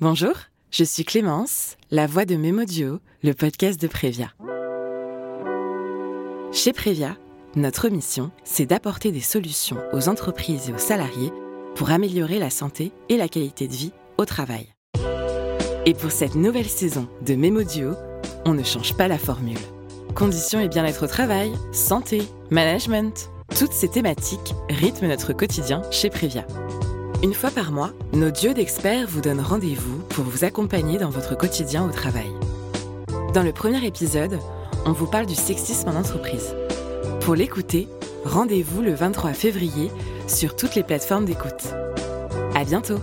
Bonjour, je suis Clémence, la voix de Mémodio, le podcast de Prévia. Chez Prévia, notre mission, c'est d'apporter des solutions aux entreprises et aux salariés pour améliorer la santé et la qualité de vie au travail. Et pour cette nouvelle saison de Mémodio, on ne change pas la formule. Conditions et bien-être au travail, santé, management, toutes ces thématiques rythment notre quotidien chez Prévia. Une fois par mois, nos dieux d'experts vous donnent rendez-vous pour vous accompagner dans votre quotidien au travail. Dans le premier épisode, on vous parle du sexisme en entreprise. Pour l'écouter, rendez-vous le 23 février sur toutes les plateformes d'écoute. À bientôt!